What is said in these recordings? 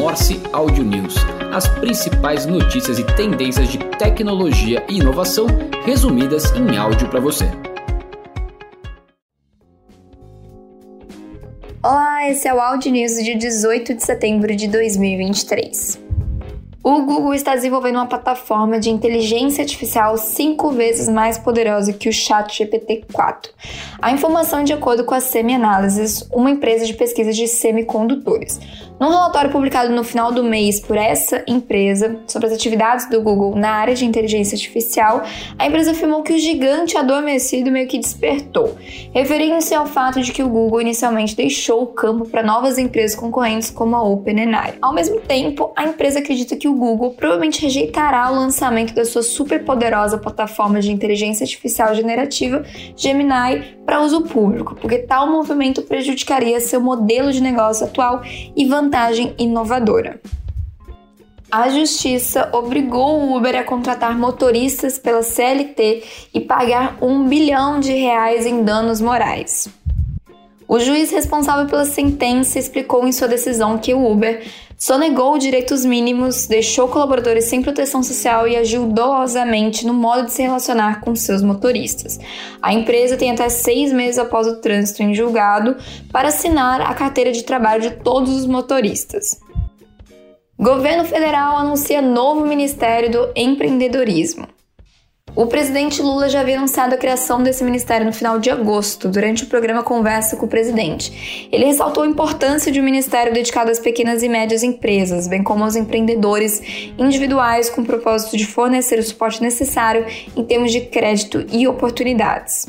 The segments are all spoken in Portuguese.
Morse Audio News, as principais notícias e tendências de tecnologia e inovação resumidas em áudio para você. Olá, esse é o Audio News de 18 de setembro de 2023. O Google está desenvolvendo uma plataforma de inteligência artificial cinco vezes mais poderosa que o ChatGPT-4. A informação é de acordo com a Semi-Analysis, uma empresa de pesquisa de semicondutores. Num relatório publicado no final do mês por essa empresa sobre as atividades do Google na área de inteligência artificial, a empresa afirmou que o gigante adormecido meio que despertou, referindo-se ao fato de que o Google inicialmente deixou o campo para novas empresas concorrentes como a OpenAI. Ao mesmo tempo, a empresa acredita que o Google provavelmente rejeitará o lançamento da sua superpoderosa plataforma de inteligência artificial generativa Gemini para uso público, porque tal movimento prejudicaria seu modelo de negócio atual e vantagem inovadora. A justiça obrigou o Uber a contratar motoristas pela CLT e pagar um bilhão de reais em danos morais. O juiz responsável pela sentença explicou em sua decisão que o Uber sonegou direitos mínimos, deixou colaboradores sem proteção social e agiu dolosamente no modo de se relacionar com seus motoristas. A empresa tem até seis meses após o trânsito em julgado para assinar a carteira de trabalho de todos os motoristas. Governo federal anuncia novo Ministério do Empreendedorismo. O presidente Lula já havia anunciado a criação desse ministério no final de agosto, durante o programa Conversa com o Presidente. Ele ressaltou a importância de um ministério dedicado às pequenas e médias empresas, bem como aos empreendedores individuais, com o propósito de fornecer o suporte necessário em termos de crédito e oportunidades.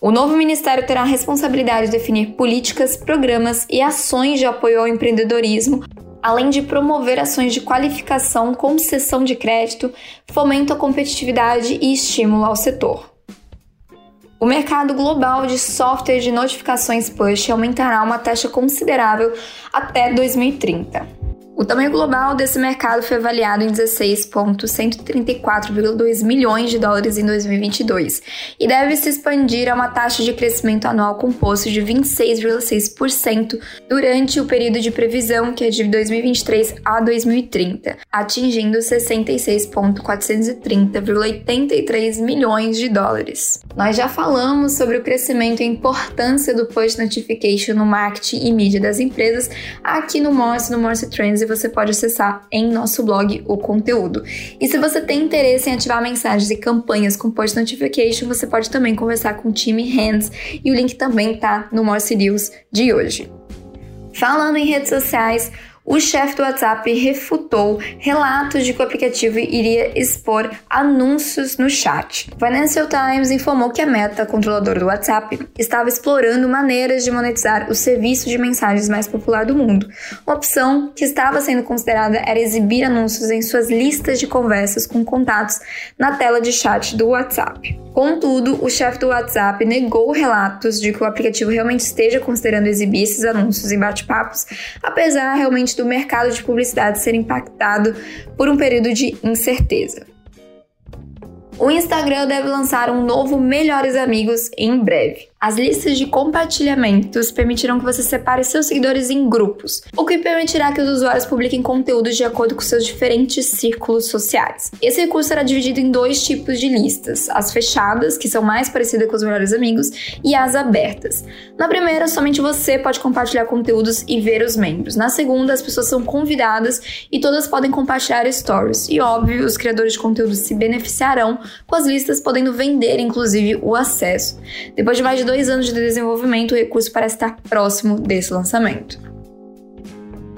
O novo ministério terá a responsabilidade de definir políticas, programas e ações de apoio ao empreendedorismo, além de promover ações de qualificação, concessão de crédito, fomento à competitividade e estímulo ao setor. O mercado global de software de notificações push aumentará uma taxa considerável até 2030. O tamanho global desse mercado foi avaliado em 16,134,2 milhões de dólares em 2022 e deve se expandir a uma taxa de crescimento anual composto de 26,6% durante o período de previsão, que é de 2023 a 2030, atingindo 66,430,83 milhões de dólares. Nós já falamos sobre o crescimento e a importância do push notification no marketing e mídia das empresas aqui no Morse, no Morse Trends você pode acessar em nosso blog o conteúdo. E se você tem interesse em ativar mensagens e campanhas com post notification, você pode também conversar com o time Hands e o link também tá no Morse News de hoje. Falando em redes sociais, o chefe do WhatsApp refutou relatos de que o aplicativo iria expor anúncios no chat. Financial Times informou que a Meta, controladora do WhatsApp, estava explorando maneiras de monetizar o serviço de mensagens mais popular do mundo. Uma opção que estava sendo considerada era exibir anúncios em suas listas de conversas com contatos na tela de chat do WhatsApp. Contudo, o chefe do WhatsApp negou relatos de que o aplicativo realmente esteja considerando exibir esses anúncios em bate-papos, apesar realmente do mercado de publicidade ser impactado por um período de incerteza. O Instagram deve lançar um novo Melhores Amigos em breve. As listas de compartilhamentos permitirão que você separe seus seguidores em grupos, o que permitirá que os usuários publiquem conteúdos de acordo com seus diferentes círculos sociais. Esse recurso será dividido em dois tipos de listas: as fechadas, que são mais parecidas com os melhores amigos, e as abertas. Na primeira, somente você pode compartilhar conteúdos e ver os membros. Na segunda, as pessoas são convidadas e todas podem compartilhar stories. E óbvio, os criadores de conteúdo se beneficiarão com as listas, podendo vender inclusive o acesso. Depois de mais de dois anos de desenvolvimento, o recurso parece estar próximo desse lançamento.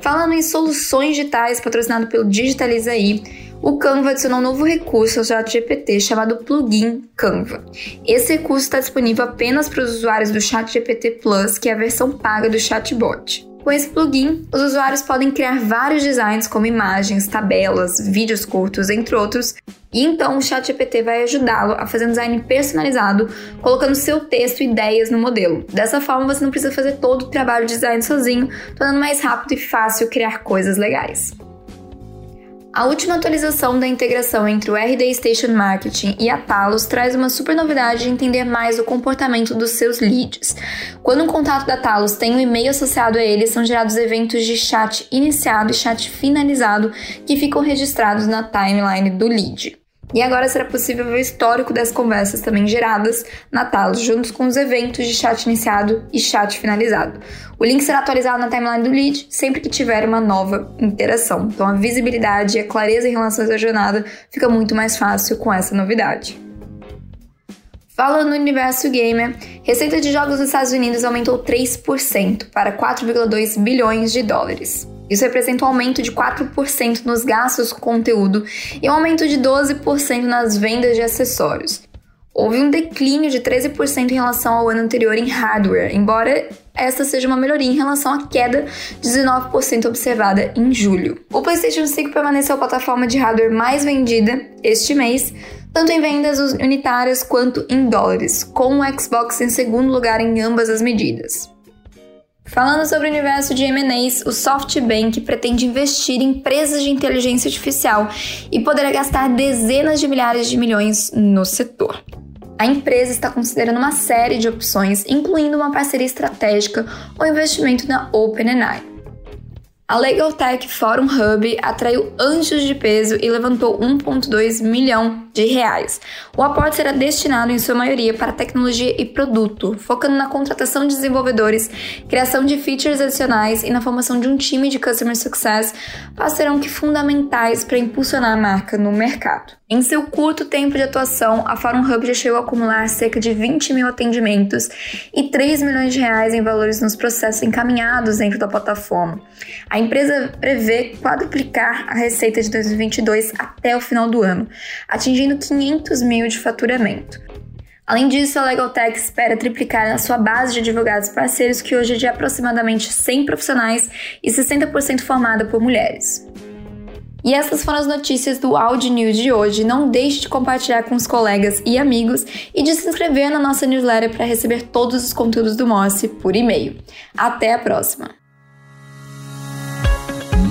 Falando em soluções digitais patrocinado pelo Digitalizaí, o Canva adicionou um novo recurso ao ChatGPT chamado Plugin Canva. Esse recurso está disponível apenas para os usuários do ChatGPT Plus, que é a versão paga do chatbot. Com esse plugin, os usuários podem criar vários designs como imagens, tabelas, vídeos curtos, entre outros, e então o ChatGPT vai ajudá-lo a fazer um design personalizado, colocando seu texto e ideias no modelo. Dessa forma, você não precisa fazer todo o trabalho de design sozinho, tornando mais rápido e fácil criar coisas legais. A última atualização da integração entre o RD Station Marketing e a Talos traz uma super novidade de entender mais o comportamento dos seus leads. Quando um contato da Talos tem um e-mail associado a ele, são gerados eventos de chat iniciado e chat finalizado que ficam registrados na timeline do lead. E agora será possível ver o histórico das conversas também geradas na Talos, juntos com os eventos de chat iniciado e chat finalizado. O link será atualizado na timeline do lead sempre que tiver uma nova interação. Então a visibilidade e a clareza em relação à jornada fica muito mais fácil com essa novidade. Falando no universo gamer, receita de jogos nos Estados Unidos aumentou 3% para 4,2 bilhões de dólares. Isso representa um aumento de 4% nos gastos com conteúdo e um aumento de 12% nas vendas de acessórios. Houve um declínio de 13% em relação ao ano anterior em hardware, embora esta seja uma melhoria em relação à queda de 19% observada em julho. O PlayStation 5 permaneceu a plataforma de hardware mais vendida este mês, tanto em vendas unitárias quanto em dólares, com o Xbox em segundo lugar em ambas as medidas. Falando sobre o universo de M&As, o SoftBank pretende investir em empresas de inteligência artificial e poderá gastar dezenas de milhares de milhões no setor. A empresa está considerando uma série de opções, incluindo uma parceria estratégica ou investimento na OpenAI. A Legal Tech Forum Hub atraiu anjos de peso e levantou 1,2 milhão de reais. O aporte será destinado, em sua maioria, para tecnologia e produto, focando na contratação de desenvolvedores, criação de features adicionais e na formação de um time de Customer Success, serão que fundamentais para impulsionar a marca no mercado. Em seu curto tempo de atuação, a Forum Hub já chegou a acumular cerca de 20 mil atendimentos e 3 milhões de reais em valores nos processos encaminhados dentro da plataforma. A empresa prevê quadruplicar a receita de 2022 até o final do ano, atingindo 500 mil de faturamento. Além disso, a LegalTech espera triplicar a sua base de advogados parceiros, que hoje é de aproximadamente 100 profissionais e 60% formada por mulheres. E essas foram as notícias do Audi News de hoje. Não deixe de compartilhar com os colegas e amigos e de se inscrever na nossa newsletter para receber todos os conteúdos do Morse por e-mail. Até a próxima!